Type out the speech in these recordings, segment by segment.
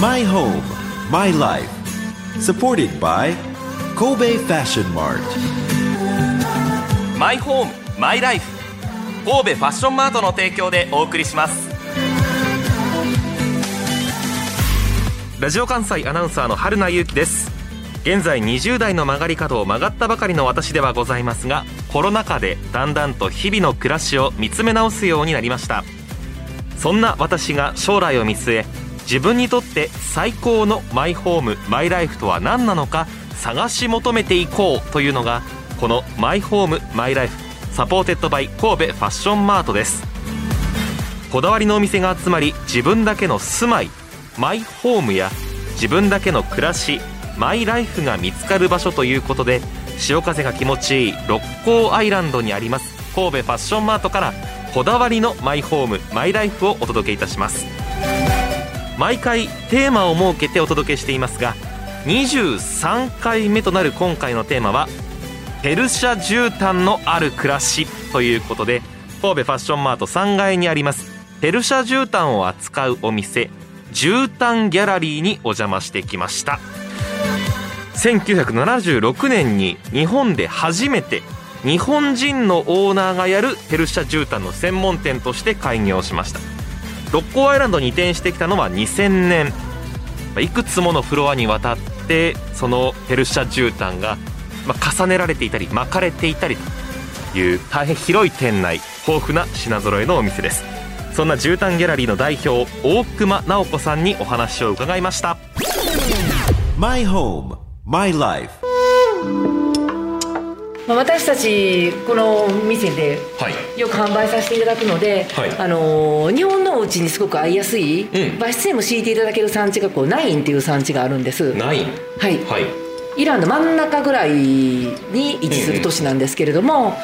My home, my life. Supported by Kobe Fashion Mart. マイホームマイライフ神戸ファッションマートの提供でお送りしますラジオ関西アナウンサーの春名由紀です現在20代の曲がり角を曲がったばかりの私ではございますがコロナ禍でだんだんと日々の暮らしを見つめ直すようになりましたそんな私が将来を見据え自分にとって最高のマイホームマイライフとは何なのか探し求めていこうというのがこのマイホームマイライフ supported by 神戸ファッションマートです。こだわりのお店が集まり自分だけの住まいマイホームや自分だけの暮らしマイライフが見つかる場所ということで潮風が気持ちいい六甲アイランドにあります神戸ファッションマートからこだわりのマイホームマイライフをお届けいたします。毎回テーマを設けてお届けしていますが23回目となる今回のテーマはペルシャ絨毯のある暮らしということで神戸ファッションマート3階にありますペルシャ絨毯を扱うお店絨毯ギャラリーにお邪魔してきました。1976年に日本で初めて日本人のオーナーがやるペルシャ絨毯の専門店として開業しました。六甲アイランドに移転してきたのは2000年。いくつものフロアにわたってそのペルシャ絨毯が、重ねられていたり巻かれていたりという大変広い店内豊富な品揃えのお店です。そんな絨毯ギャラリーの代表大熊直子さんにお話を伺いました。My home, my life. まあ私たちこの店ではい。よく販売させていただくので、はい。あのー日本のお家にすごく合いやすい、うん。和室にも敷いていただける産地がこうナインっていう産地があるんです。ナイン。はい。はい。イランの真ん中ぐらいに位置する都市なんですけれども、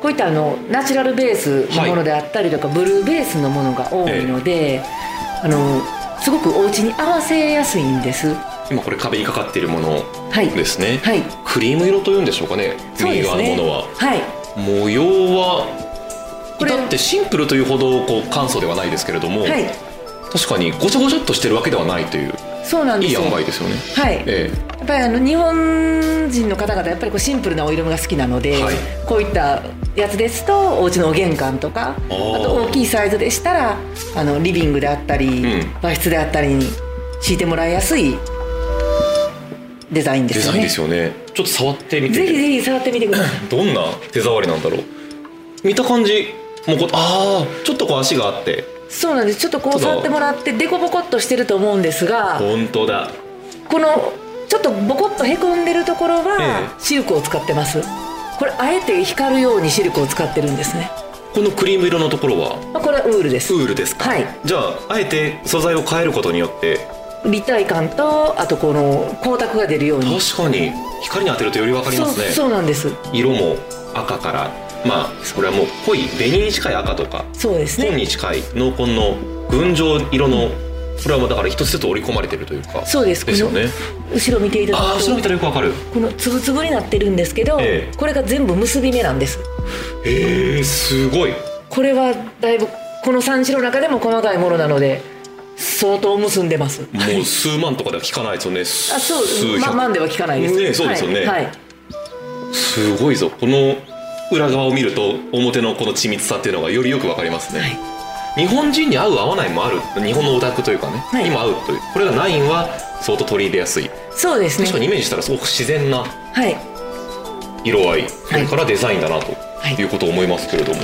こういったあのナチュラルベースのものであったりとか、ブルーベースのものが多いので、あのすごくお家に合わせやすいんです今これ壁にかかっているものはい。ですね、はい。クリーム色というんでしょうかね。右側のものは。はい。模様はこれ至ってシンプルというほどこう簡素ではないですけれども、はい。確かにごちょごちょっとしてるわけではないといういいそうなんですよ。塩梅ですよね。はい、えやっぱりあの日本人の方々やっぱりこうシンプルなお色味が好きなので、はい。こういったやつですとお家のお玄関とかあと大きいサイズでしたらあのリビングであったり、うん。和室であったりに敷いてもらいやすいデザインえデザインですよね。ですよねちょっと触ってみて。ぜひぜひ触ってみてください。どんな手触りなんだろう。見た感じもうこうああちょっとこう足があって。そうなんです。ちょっとこう触ってもらってデコボコっとしてると思うんですが本当だ。このちょっとボコッとへこんでるところはえシルクを使ってます。これあえて光るようにシルクを使ってるんですね。このクリーム色のところは？まあこれはウールです。ウールですか、はい。じゃああえて素材を変えることによって立体感とあとこの光沢が出るように。確かに。光に当てるとより分かりますね。そうなんです。色も赤からまあこれはもう濃い紅に近い赤とかそうですね。紺に近い濃紺の群青色のこれはだから一つずつ織り込まれてるというかそうです。ですよね。後ろ見ていただくと後ろ見たらよくわかる。このつぶつぶになってるんですけど、ええ。これが全部結び目なんです。へえすごい。これはだいぶこの産地の中でも細かいものなので相当結んでます。もう数万とかでは聞かないですよね。あそうま万では聞かないです。ねそうですよね。はいはい。すごいぞ。この裏側を見ると表のこの緻密さっていうのがよりよくわかりますね、はい。日本人に合う合わないもある。日本のオタクというかね、はい。にも合うという。これがナインは相当取り入れやすい。そうですね。確かにイメージしたらすごく自然なはい。色合い。それからデザインだなとはい。いうことを思いますけれども、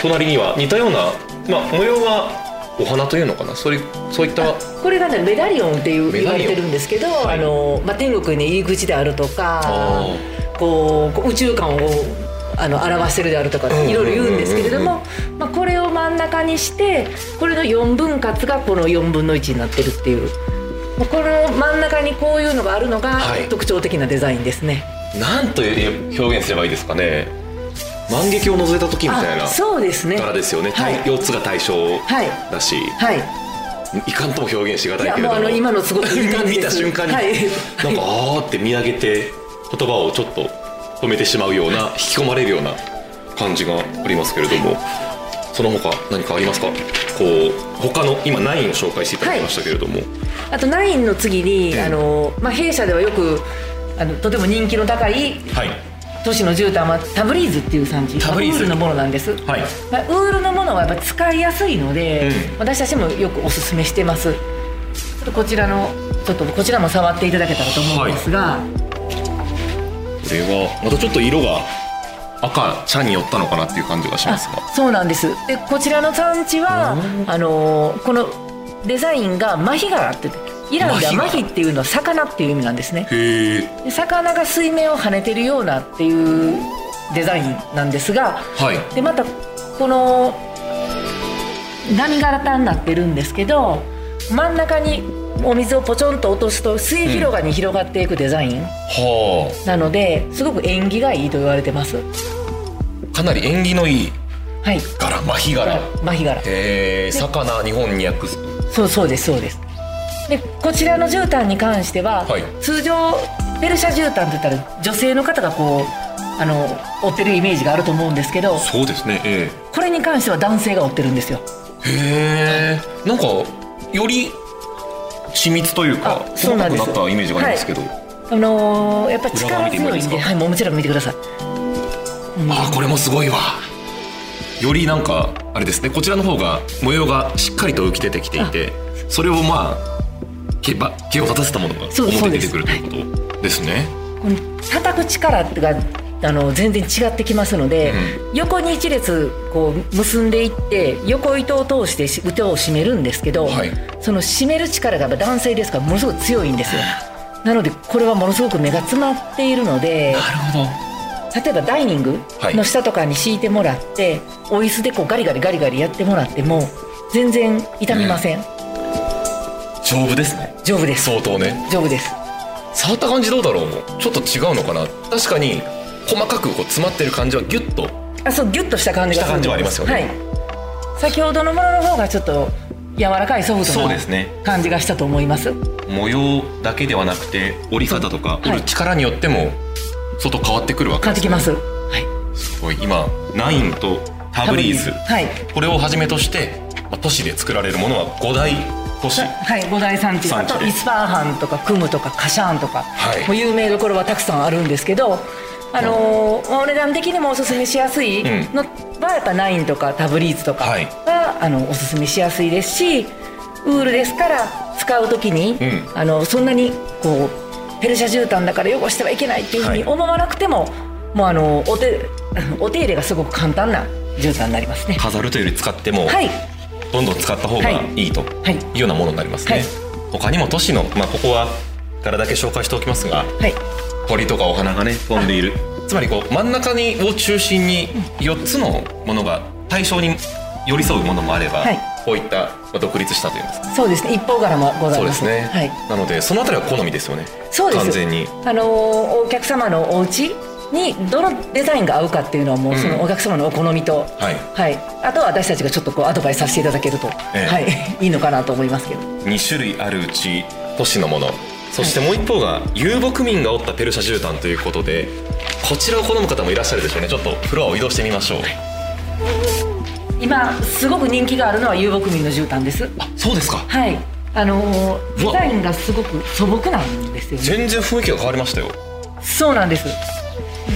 隣には似たような、まあ、模様はお花というのかな？そういうそういったこれがねメダリオンっていう言われてるんですけど、はい。あのまあ、天国に入り口であるとかあこう宇宙観をあの表してるであるとかいろいろ言うんですけれども、まあ、これを真ん中にしてこれの4分割がこの4分の1になってるっていう。まあこの真ん中にこういうのがあるのがはい。特徴的なデザインですね。なんという表現すればいいですかね？万華鏡を覗いた時みたいなあそうですね。柄ですよね、はい。4つが対象はいだし、はい。い。かんとも表現しがたいけれども。今のすごく見た瞬間に、はい。なんかあーって見上げて言葉をちょっと止めてしまうような引き込まれるような感じがありますけれども。その他何かありますか？こう他の今ナインを紹介していただきましたけれども、あとナインの次に、ええ。あのまあ、弊社ではよくあのとても人気の高いはい都市の絨毯はタブリーズっていう産地。タブリーズ。ウールのものなんです、はい。まあ、ウールのものはやっぱ使いやすいので、うん。私たちもよくおすすめしてます。ちょっとこちらのちょっとこちらも触っていただけたらと思うんですが、これはまたちょっと色が赤茶に寄ったのかなっていう感じがしますが。あそうなんです。でこちらの産地はあのこのデザインがマヒガラってイランではママヒっていうのは魚っていう意味なんですね。魚が水面を跳ねてるようなっていうデザインなんですがはい。でまたこの波型になってるんですけど真ん中にお水をポチョンと落とすと末広がりに広がっていくデザインはなのですごく縁起がいいと言われてます。あかなり縁起のいいはい。柄マヒ柄。マヒ柄。へえ魚日本に訳すそうそうですそうですでこちらの絨毯に関しては、はい。通常ペルシャ絨毯って言ったら女性の方がこうあの追ってるイメージがあると思うんですけどそうですねえこれに関しては男性が追ってるんですよ。えへえ。んかより緻密というかあそう細かくなったイメージがありますけど、あのーやっぱ力強いん見てもいいではいもうもちろん見てください。あこれもすごいわ。よりなんかあれですねこちらの方が模様がしっかりと浮き出てきていてそれをまあ毛ば毛を立たせたものがそう表に出てくるということですね。この叩く力があの全然違ってきますので、横に一列こう結んでいって横糸を通してし腕を締めるんですけど、はい。その締める力がやっぱ男性ですからものすごく強いんですよ。なのでこれはものすごく目が詰まっているのでなるほど。例えばダイニングの下とかに敷いてもらって、お椅子でこうガリガリガリガリやってもらっても全然痛みません、丈夫ですね丈夫です。相当ね。丈夫です。触った感じどうだろうもちょっと違うのかな。確かに細かくこう詰まってる感じはギュッと。あそうギュッとした感じがした感じはありますよね。はい、先ほどのものの方がちょっと柔らかいソフトなそうですね。感じがしたと思います？模様だけではなくて折り方とか。い。折る力によっても相当変わってくるわけですね。変わってきます。はい。すごい。今ナインとタブリーズ。はい。これをはじめとして、まあ、都市で作られるものは5大都市はい、五大産地。あとイスパーハンとかクムとかカシャーンとか、はい。もう有名どころはたくさんあるんですけど、あのーお値段的にもおすすめしやすいのはやっぱナインとかタブリーズとかはい。が、あのおすすめしやすいですしウールですから使う時に、うん。あのそんなにこうペルシャ絨毯だから汚してはいけないっていうふうにはい。思わなくても、もうあのお手 お手入れがすごく簡単な絨毯になりますね。飾るというより使ってもはいどんどん使った方がい。いとはい。いうようなものになりますね、はい。他にも都市の、まあ、ここは柄だけ紹介しておきますがはい。鳥とかお花がね飛んでいる。つまりこう真ん中にを中心に4つのものが対象に寄り添うものもあれば、はい。こういったまあ独立したというんですか。そうですね。一方柄もございまそうですすね、はい。なのでそのあたりは好みですよね。そうです。完全に。あのーお客様のお家にどのデザインが合うかっていうのはもうそのお客様のお好みと、はい。はい、あとは私たちがちょっとこうアドバイスさせていただけると、ええ。はい、いいのかなと思いますけど。2種類あるうち都市のもの。そしてもう一方が遊牧民が織ったペルシャ絨毯ということでこちらを好む方もいらっしゃるでしょうね。ちょっとフロアを移動してみましょう。今すごく人気があるのは遊牧民の絨毯です。あそうですか。はい。あのデザインがすごく素朴なんですよね。全然雰囲気が変わりましたよ。そうなんです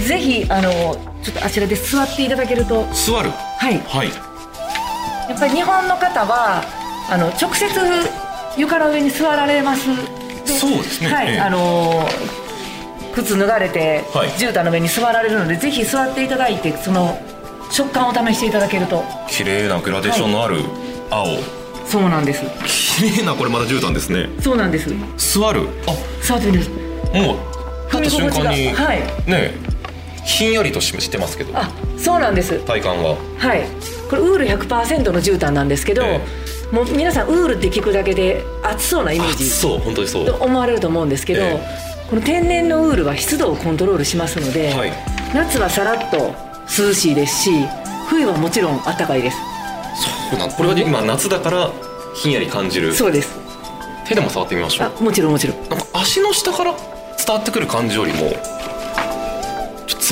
ぜひあのーちょっとあちらで座っていただけると。座る？はい。はい。やっぱり日本の方はあの直接床の上に座られます。でそうですね。はい、ええ。あのー靴脱がれて、はい。絨毯の上に座られるのでぜひ座っていただいてその食感を試していただけると。綺麗なグラデーションのある青、そうなんです。綺麗なこれまだ絨毯ですね。そうなんです。座る？あ。座ってみてください。もう立った瞬間に、はい。ねひんやりとししてますけど。あそうなんです。体感は。はい。これウール100%の絨毯なんですけど、えもう皆さんウールって聞くだけで暑そうなイメーあジそう本当にそう。と思われると思うんですけど、えこの天然のウールは湿度をコントロールしますので、はい。夏はさらっと涼しいですし冬はもちろん暖かいです。そうなんこれは今夏だからひんやり感じる。そうです。手でも触ってみましょあうもちろんもちろん。なんか足の下から伝わってくる感じよりも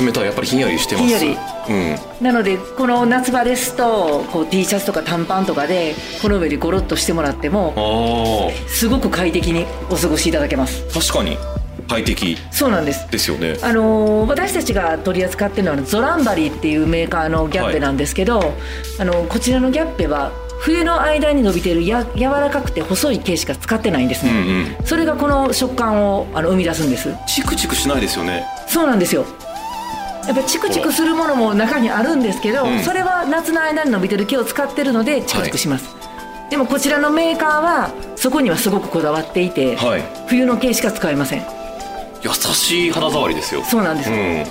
冷たいやっぱりひんやりしてます。ひんやり。うん。なのでこの夏場ですとこう T シャツとか短パンとかでこの上でゴロッとしてもらってもあすごく快適にお過ごしいただけます。あ確かに。快適。そうなんです。ですよね。あのー私たちが取り扱ってるのはゾランバリっていうメーカーのギャッペなんですけど、あのこちらのギャッペは冬の間に伸びてるや柔らかくて細い毛しか使ってないんですうんね、うん。それがこの食感をあの生み出すんです。チクチクしないですよね。そうなんですよやっぱチクチクするものも中にあるんですけど、うん。それは夏の間に伸びてる毛を使ってるのでチクチクします、でもこちらのメーカーはそこにはすごくこだわっていて、はい。冬の毛しか使えません。優しい肌触りですよ。そうなんです、うん。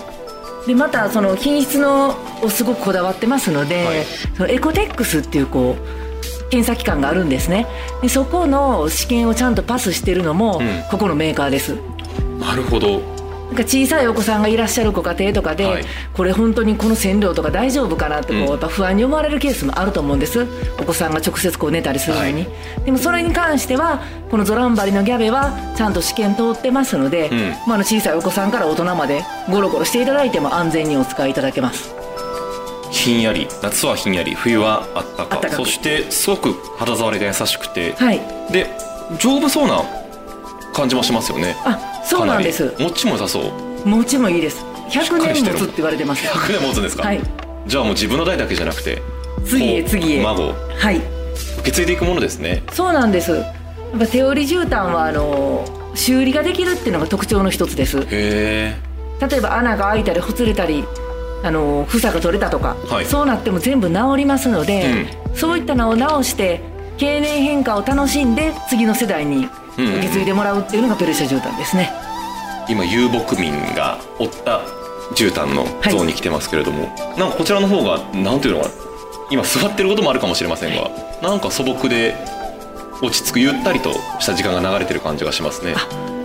でまたその品質のをすごくこだわってますので、はい。そのエコテックスっていうこう検査機関があるんですね。でそこの試験をちゃんとパスしてるのも、うん。ここのメーカーです。なるほどなんか小さいお子さんがいらっしゃるご家庭とかで、はい。これ本当にこの線量とか大丈夫かなってこう、うん。やっぱ不安に思われるケースもあると思うんです。お子さんが直接こう寝たりするのに、はでもそれに関してはこのゾランバリのギャベはちゃんと試験通ってますので、うん。まあ、あの小さいお子さんから大人までゴロゴロしていただいても安全にお使いいただけます。ひんやり。夏はひんやり。冬はあったか。そしてすごく肌触りが優しくて、はい。で丈夫そうな感じもしますよね。あそうなんです。かなり。もっちも良さそう。持ちもいいです。しっ100かりしてる。年持つって言われてます。100年持つんですか、はい。じゃあもう自分の代だけじゃなくて次へ次へ。孫。はい。受け継いでいくものですね。そうなんです。やっぱ手織り絨毯はあの修理ができるっていうのが特徴の一つです。へえ。例えば穴が開いたりほつれたりあの房が取れたとか、はい。そうなっても全部治りますので、そういったのを直して経年変化を楽しんで次の世代にうんうん受け継いでもらうっていうのがペルシャ絨毯ですね、今遊牧民が追った絨毯の像に来てますけれども、なんかこちらの方がなんていうのかな今座ってることもあるかもしれませんがなんか素朴で落ち着くゆったりとした時間が流れてる感じがしますね。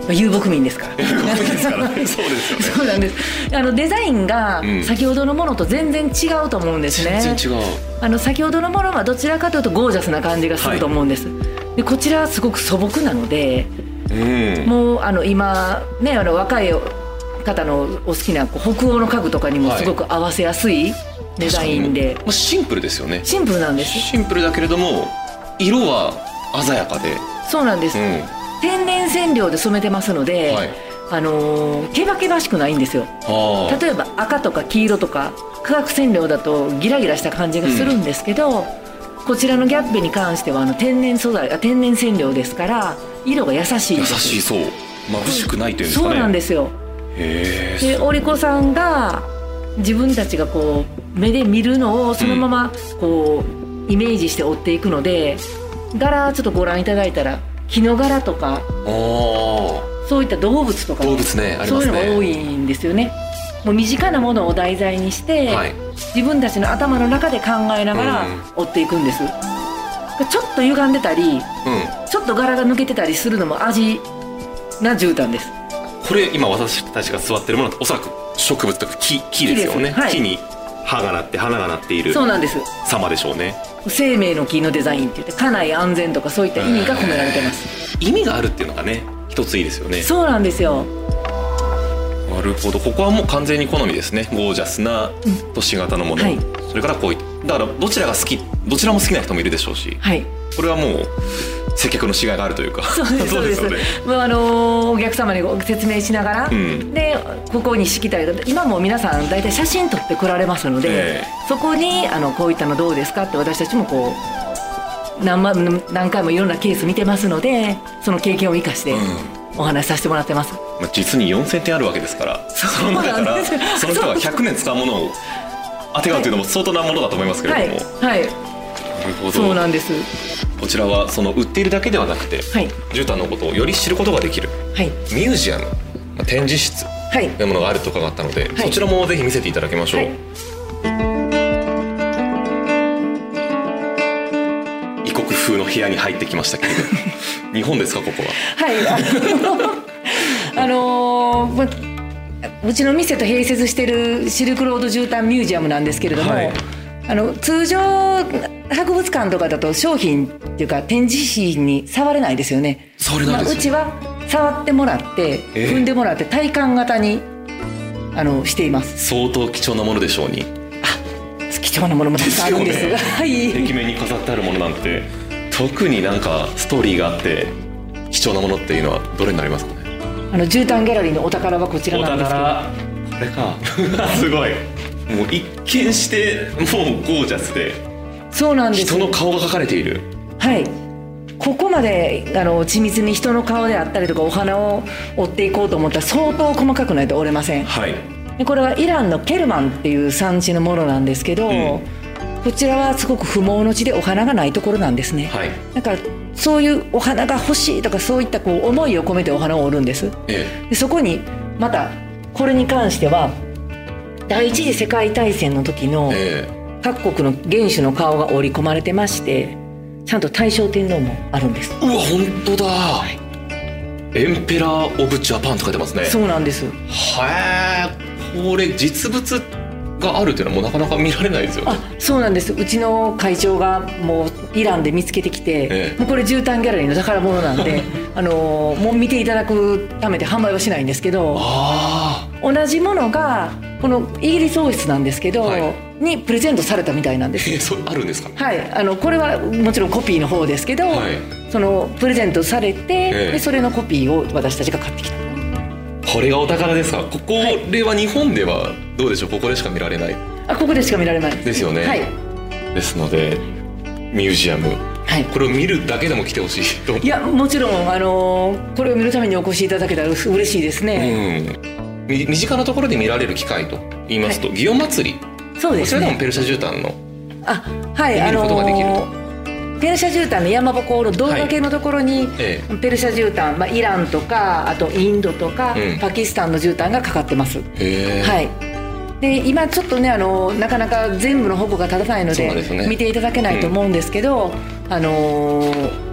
遊牧民ですから。遊牧民ですから。ね そうですよね。そうなんです。あのデザインがうん。先ほどのものと全然違うと思うんですね、全然違う。あの先ほどのものはどちらかというとゴージャスな感じがすると思うんです、でこちらはすごく素朴なのでうん。もうあの今ねあの若い方のお好きなこう北欧の家具とかにもすごく合わせやすいデザインでまあシンプルですよね。シンプルなんですシンプルだけれども色は鮮やかで、そうなんです、うん。天然染料で染めてますので、はいあのーケバケバしくないんですよ。例えば赤とか黄色とか化学染料だとギラギラした感じがするんですけど、こちらのギャッペに関してはあの天然素材あ天然染料ですから色が優しいん優しいそう。眩しくないというんですかね。そうなんですよへえ。でお利口さんが自分たちがこう目で見るのをそのままこうイメージして追っていくので柄ちょっとご覧いただいたら木の柄とか。そういった動物とか動物ねありそう。いうのが多いんですよねもう身近なものを題材にして、はい。自分たちの頭の中で考えながら追っていくんです、ちょっと歪んでたりうん。ちょっと柄が抜けてたりするのも味な絨毯です。これ今私たちが座ってるものはおそらく植物とか木木ですよね。はい。木に葉がなって花がなっているそうなんです。様でしょうね。生命の木のデザインって言って家内安全とかそういった意味が込められてます。意味があるっていうのがね一ついいですよね。そうなんですよなるほど。ここはもう完全に好みですね。ゴージャスな都市型のもの、はい。それからこういっただからどちらが好きどちらも好きな人もいるでしょうし。はい。これはもう接客のしがいがあるというか。そうですそうです。よね。もうあのーお客様にご説明しながら、うん。でここに敷きたい今も皆さん大体写真撮って来られますので、えそこにあのこういったのどうですかって私たちもこう何万何回もいろんなケース見てますのでその経験を生かしてお話しさせてもらってます、まあ、実に4000点あるわけですからそうの中からその人が100年使うものをあてがうというのも相当なものだと思いますけれはいども、はい。なるほど。そうなんです。こちらはその売っているだけではなくて、はい。絨毯のことをより知ることができるはい。ミュージアム、まあ展示室はい。というものがあると伺ったので、はい。そちらもぜひ見せていただきましょう、はい。異国風の部屋に入ってきましたけれど日本ですかここは？はい、あ のあのーまうちの店と併設してるシルクロード絨毯ミュージアムなんですけれども、はい。あの通常博物館とかだと商品っていうか展示品に触れないですよね。触れないですよまあうちは触ってもらってええ。踏んでもらって体感型にあのしています。相当貴重なものでしょうに。貴重なものもたくさんあるんですですよね。はい。壁面に飾ってあるものなんて特になんかストーリーがあって貴重なものっていうのはどれになりますかね？あの絨毯ギャラリーのお宝はこちらなんですけど。これか。すごい。もう一見してもうゴージャスで。そうなんです。人の顔が描かれている。はい。ここまであの緻密に人の顔であったりとかお花を折っていこうと思ったら相当細かくないと折れません。はい。でこれはイランのケルマンっていう産地のものなんですけど、んこちらはすごく不毛の地でお花がないところなんですね、はい。だからそういうお花が欲しいとかそういったこう思いを込めてお花を折るんです。えでそこにまたこれに関しては第一次世界大戦の時のええ。各国の元首の顔が織り込まれてましてちゃんと大正天皇もあるんです。えうわ本当だ、Emperor of Japan って書いてますね。そうなんです。はえこれ実物があるっていうのはもうなかなか見られないですよね。あそうなんです。うちの会長がもうイランで見つけてきて、ええ。もうこれ絨毯ギャラリーの 宝物なんで あのもう見ていただくためで販売はしないんですけどあ同じものがこのイギリス王室なんですけど、はい。にプレゼントされたみたいなんです。あえそうあるんですか？はい、あのこれはもちろんコピーの方ですけど、はい。そのプレゼントされて、ええ。でそれのコピーを私たちが買ってきたこれがお宝ですか？ここれは日本ではどうでしょう？ここでしか見られない。あここでしか見られない。ですよね。はい、ですのでミュージアム。はい、これを見るだけでも来てほしい。といやもちろん、あのこれを見るためにお越しいただけたらう嬉しいですね、うん、み身近なところで見られる機会と言いますと、祇園祭り。そうですね。こちらでもペルシャ絨毯のあはい見ることができるとペルシャ絨毯の山鉾の胴掛けのところに、えペルシャ絨毯、まあ、イランとかあとインドとか、うん。パキスタンの絨毯がかかってます、はい。で今ちょっとねあのなかなか全部の保護が立たないのでね。見ていただけないと思うんですけど、あのー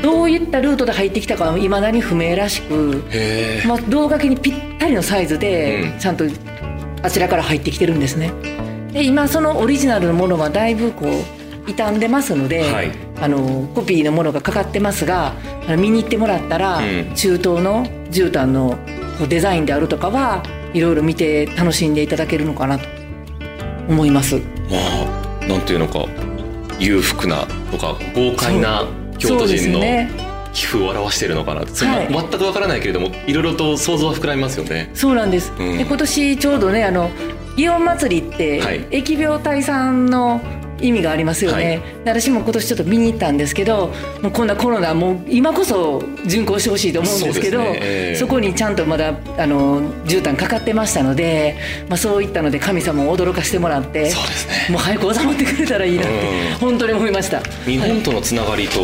どういったルートで入ってきたかはいまだに不明らしく、まあ、胴掛けにぴったりのサイズでうん。ちゃんとあちらから入ってきてるんですね。で今そのオリジナルのものはだいぶこう傷んでますので、はい。あのコピーのものがかかってますが見に行ってもらったら、うん。中東の絨毯のデザインであるとかはいろいろ見て楽しんでいただけるのかなと思います。まあなんていうのか裕福なとか豪快な京都人のね。寄付を表しているのかなはい。全くわからないけれどもいろいろと想像は膨らみますよね。そうなんです、うん。で今年ちょうどねあの祇園祭りって、はい。疫病退散の意味がありますよね、はい。で私も今年ちょっと見に行ったんですけどもうこんなコロナもう今こそ巡行してほしいと思うんですけどそね。ええ。こにちゃんとまだあの絨毯かかってましたので、まあ、そういったので神様を驚かしてもらってそうですね。もう早く収まってくれたらいいなって、うん。本当に思いました。日本とのつながりと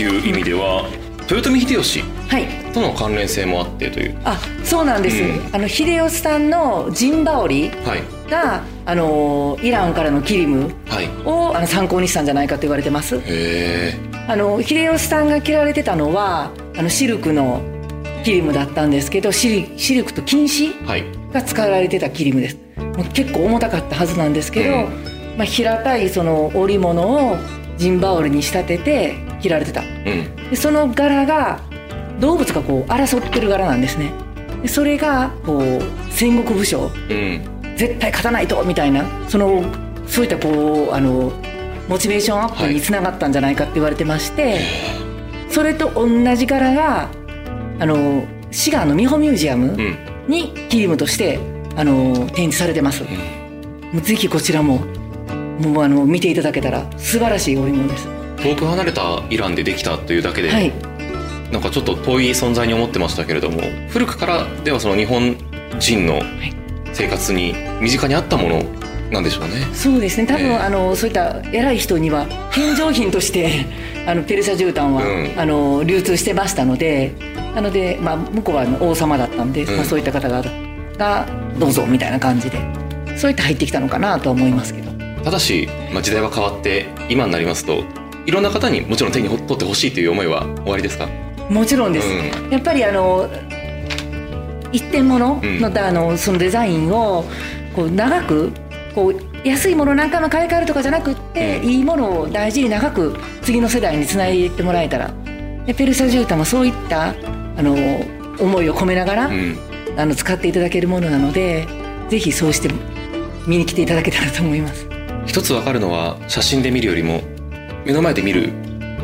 いう意味では、豊臣秀吉はい。との関連性もあってという。あそうなんです、うん。あの秀吉さんの陣羽織はいがあのイランからのキリムはい。をあの参考にしたんじゃないかと言われてます。あの秀吉さんが着られてたのはあのシルクのキリムだったんですけどシルシルクと金糸はい。が使われてたキリムです。もう結構重たかったはずなんですけど、うん。まあ、平たいその織物を陣羽織に仕立てて着られてた。うん。でその柄が動物がこう争ってる柄なんですね。でそれがこう戦国武将うん絶対勝たないとみたいなそのそういったこうあのモチベーションアップにつながったんじゃないかって言われてまして、それと同じ柄があの滋賀の美穂ミュージアムうん。にキリムとしてあの展示されてます、もうぜひこちらももうあの見ていただけたら素晴らしい織物です。遠く離れたイランでできたというだけで、はい。なんかちょっと遠い存在に思ってましたけれども古くからではその日本人の生活に身近にあったものなんでしょうね。そうですね。多分、ええ。あのそういった偉い人には献上品として あのペルシャ絨毯は、うん。あの流通してましたのでなので、まあ、向こうは王様だったんで、うん。まあ、そういった方ががどうぞみたいな感じでそういって入ってきたのかなとは思いますけど。ただし、まあ、時代は変わって今になりますといろんな方にもちろん手に取ってほしいという思いは終わりですか？もちろんです、うやっぱりあの一点物うん。の,、あのそのデザインをこう長くこう安いものなんかの買い替えるとかじゃなくって、うん。いいものを大事に長く次の世代につないでいってもらえたらでペルシャ絨毯もそういったあの思いを込めながら、うん。あの使っていただけるものなのでぜひそうして見に来ていただけたらと思います。一つわかるのは写真で見るよりも目の前で見る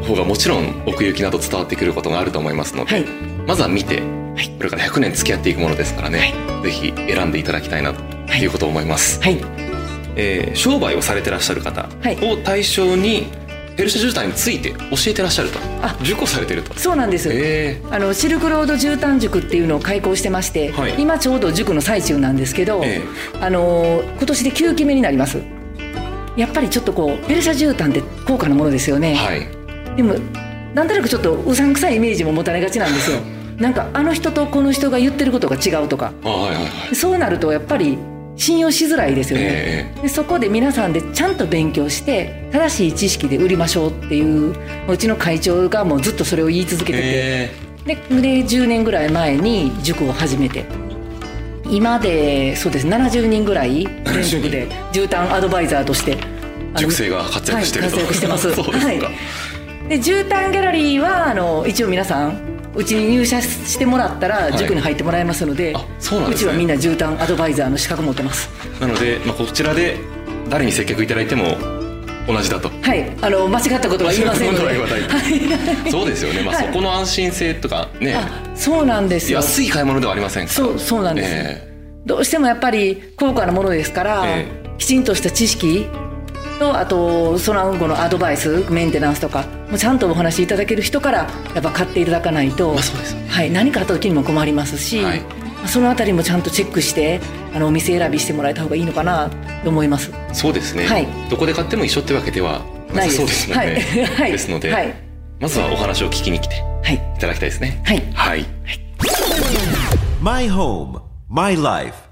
方がもちろん奥行きなど伝わってくることがあると思いますので、はい、まずは見て、はい、これから100年付き合っていくものですからね、はい、ぜひ選んでいただきたいなとい。うことを思います、はい、えー、商売をされてらっしゃる方を対象に、ペルシャ絨毯について教えてらっしゃると。あ。受講されてると。そうなんです、えー、あのシルクロード絨毯塾っていうのを開講してまして、はい、今ちょうど塾の最中なんですけど、えー、あの今年で9期目になります。やっぱりちょっとこうペルシャ絨毯って高価なものですよね、はい、でもなんとなくちょっとうさんくさいイメージも持たれがちなんですよなんかあの人とこの人が言ってることが違うとか、はいはいはい、そうなるとやっぱり信用しづらいですよね、えー、でそこで皆さんでちゃんと勉強して正しい知識で売りましょうっていううちの会長がもうずっとそれを言い続けてて、えー、でで10年ぐらい前に塾を始めて。今でそうです。70人ぐらい。全国で絨毯アドバイザーとして。塾生が活躍してると、はい、活躍してます。はい。で絨毯ギャラリーはあの一応皆さんうちに入社してもらったら塾に入ってもらえますので,、そうなんです、ね、うちはみんな絨毯アドバイザーの資格持ってます。なので、まあ、こちらで誰に接客いただいても同じだと。はい。あの間違ったことは言いませんので。そうですよね、まあ、そこの安心性とかね、そうなんですよ。安い買い物ではありませんそうそうなんです、えー、どうしてもやっぱり高価なものですから、えー、きちんとした知識とあとその後のアドバイスメンテナンスとかもうちゃんとお話しいただける人からやっぱ買っていただかないと、まあそうですね、はい、何かあった時にも困りますし、はい、そのあたりもちゃんとチェックしてあのお店選びしてもらえた方がいいのかなと思います。そうですね、はい、どこで買っても一緒ってわけではなさそうですので、ね、はい、ですので、はい、まずはお話を聞きに来ていただきたいですね。はい、はい、My home, my life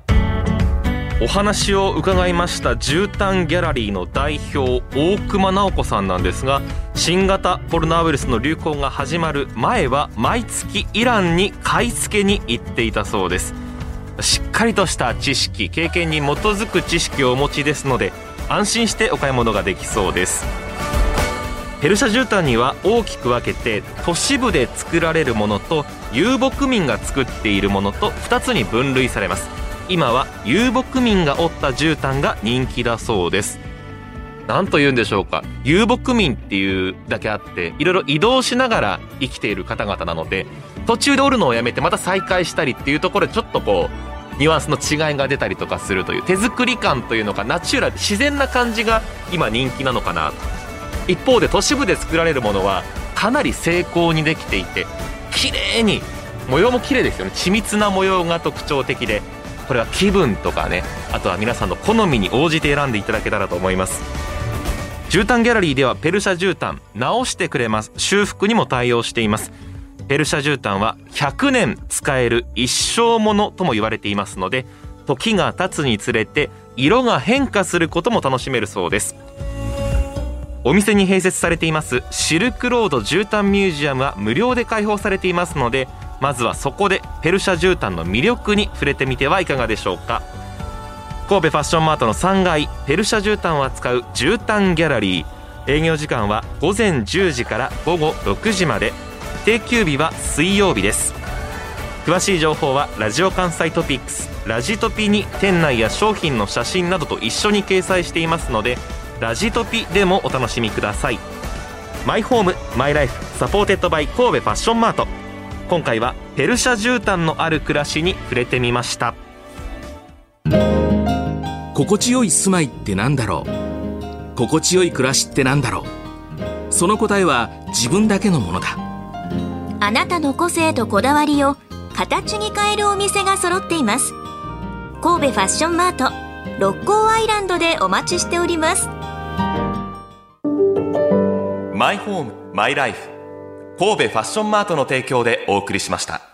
お話を伺いました絨毯ギャラリーの代表大熊直子さんなんですが新型コロナウイルスの流行が始まる前は毎月イランに買い付けに行っていたそうです。しっかりとした知識経験に基づく知識をお持ちですので安心してお買い物ができそうです。ペルシャ絨毯には大きく分けて都市部で作られるものと遊牧民が作っているものと2つに分類されます。今は遊牧民が折った絨毯が人気だそうです。何と言うんでしょうか。遊牧民っていうだけあっていろいろ移動しながら生きている方々なので途中で折るのをやめてまた再開したりっていうところでちょっとこうニュアンスの違いが出たりとかするという手作り感というのがナチュラル自然な感じが今人気なのかなと。一方で都市部で作られるものはかなり精巧にできていて綺麗に模様も綺麗ですよね。緻密な模様が特徴的でこれは気分とかねあとは皆さんの好みに応じて選んでいただけたらと思います。絨毯ギャラリーではペルシャ絨毯直してくれます。修復にも対応しています。ペルシャ絨毯は100年使える一生ものとも言われていますので時が経つにつれて色が変化することも楽しめるそうです。お店に併設されていますシルクロード絨毯ミュージアムは無料で開放されていますのでまずはそこでペルシャ絨毯の魅力に触れてみてはいかがでしょうか。神戸ファッションマートの3階ペルシャ絨毯を扱う絨毯ギャラリー。営業時間は午前10時から午後6時まで。定休日は水曜日です。詳しい情報はラジオ関西トピックスラジトピに店内や商品の写真などと一緒に掲載していますのでラジトピでもお楽しみください。マイホームマイライフ supported by 神戸ファッションマート。今回はペルシャ絨毯のある暮らしに触れてみました。心地よい住まいってなんだろう？心地よい暮らしってなんだろう？その答えは自分だけのものだ。あなたの個性とこだわりを形に変えるお店が揃っています。神戸ファッションマート六甲アイランドでお待ちしております。マイホームマイライフ神戸ファッションマートの提供でお送りしました。